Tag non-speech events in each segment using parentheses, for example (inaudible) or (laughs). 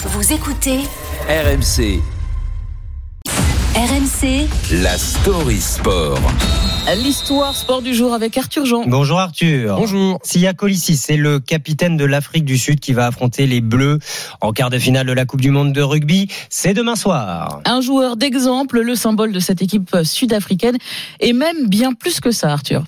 Vous écoutez RMC, RMC la story sport. L'histoire sport du jour avec Arthur Jean. Bonjour Arthur. Bonjour. Sia Colissi, c'est le capitaine de l'Afrique du Sud qui va affronter les Bleus en quart de finale de la Coupe du Monde de rugby. C'est demain soir. Un joueur d'exemple, le symbole de cette équipe sud-africaine, et même bien plus que ça, Arthur.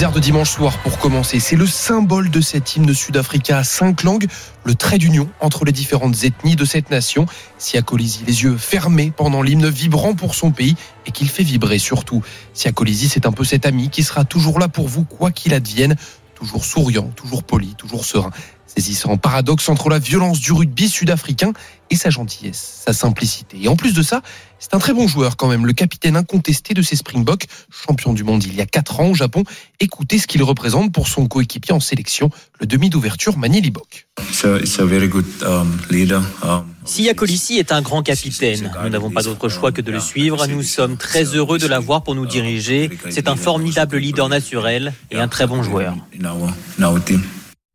Airs de dimanche soir pour commencer. C'est le symbole de cet hymne sud-africain à cinq langues, le trait d'union entre les différentes ethnies de cette nation. Sia Colisi, les yeux fermés pendant l'hymne vibrant pour son pays et qu'il fait vibrer surtout. Sia Colisi, c'est un peu cet ami qui sera toujours là pour vous quoi qu'il advienne, toujours souriant, toujours poli, toujours serein. Saisissant paradoxe entre la violence du rugby sud-africain et sa gentillesse, sa simplicité. Et en plus de ça, c'est un très bon joueur quand même, le capitaine incontesté de ces Springboks, champion du monde il y a 4 ans au Japon. Écoutez ce qu'il représente pour son coéquipier en sélection, le demi d'ouverture Mani Libok. Sia Colissi est un grand capitaine. Nous n'avons pas d'autre choix que de le suivre. Nous sommes très heureux de l'avoir pour nous diriger. C'est un formidable leader naturel et un très bon joueur.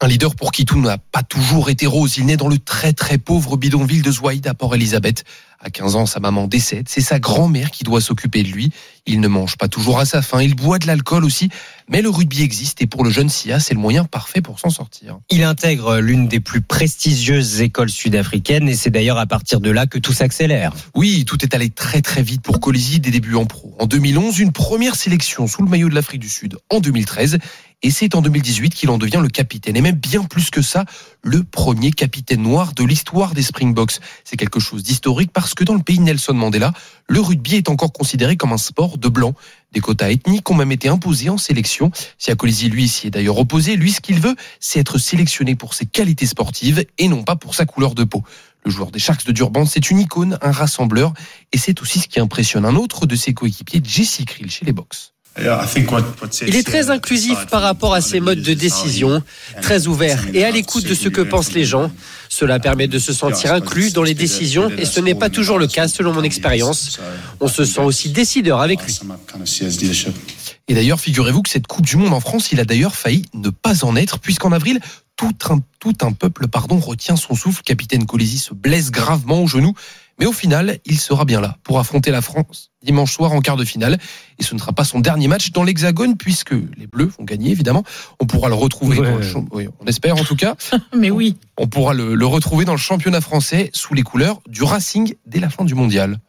Un leader pour qui tout n'a pas toujours été rose. Il naît dans le très très pauvre bidonville de Zouaïd à Port-Elisabeth. À 15 ans, sa maman décède. C'est sa grand-mère qui doit s'occuper de lui. Il ne mange pas toujours à sa faim. Il boit de l'alcool aussi. Mais le rugby existe et pour le jeune Sia, c'est le moyen parfait pour s'en sortir. Il intègre l'une des plus prestigieuses écoles sud-africaines et c'est d'ailleurs à partir de là que tout s'accélère. Oui, tout est allé très très vite pour Colisi des débuts en pro. En 2011, une première sélection sous le maillot de l'Afrique du Sud en 2013. Et c'est en 2018 qu'il en devient le capitaine. Et même bien plus que ça, le premier capitaine noir de l'histoire des Springboks. C'est quelque chose d'historique parce que dans le pays Nelson Mandela, le rugby est encore considéré comme un sport de blanc. Des quotas ethniques ont même été imposés en sélection. Si Colisi, lui, s'y est d'ailleurs opposé, lui, ce qu'il veut, c'est être sélectionné pour ses qualités sportives et non pas pour sa couleur de peau. Le joueur des Sharks de Durban, c'est une icône, un rassembleur, et c'est aussi ce qui impressionne un autre de ses coéquipiers, Jesse Krill, chez les Box. Il est très inclusif par rapport à ses modes de décision, très ouvert et à l'écoute de ce que pensent les gens. Cela permet de se sentir inclus dans les décisions et ce n'est pas toujours le cas selon mon expérience. On se sent aussi décideur avec lui. Et d'ailleurs, figurez-vous que cette Coupe du Monde en France, il a d'ailleurs failli ne pas en être, puisqu'en avril, tout un, tout un peuple pardon, retient son souffle. Capitaine Colisi se blesse gravement au genou. Mais au final, il sera bien là pour affronter la France dimanche soir en quart de finale. Et ce ne sera pas son dernier match dans l'Hexagone, puisque les Bleus vont gagner, évidemment. On pourra le retrouver, Ouais. dans le champ- oui, on espère en tout cas. (laughs) Mais oui. On pourra le, le retrouver dans le championnat français sous les couleurs du Racing dès la fin du mondial.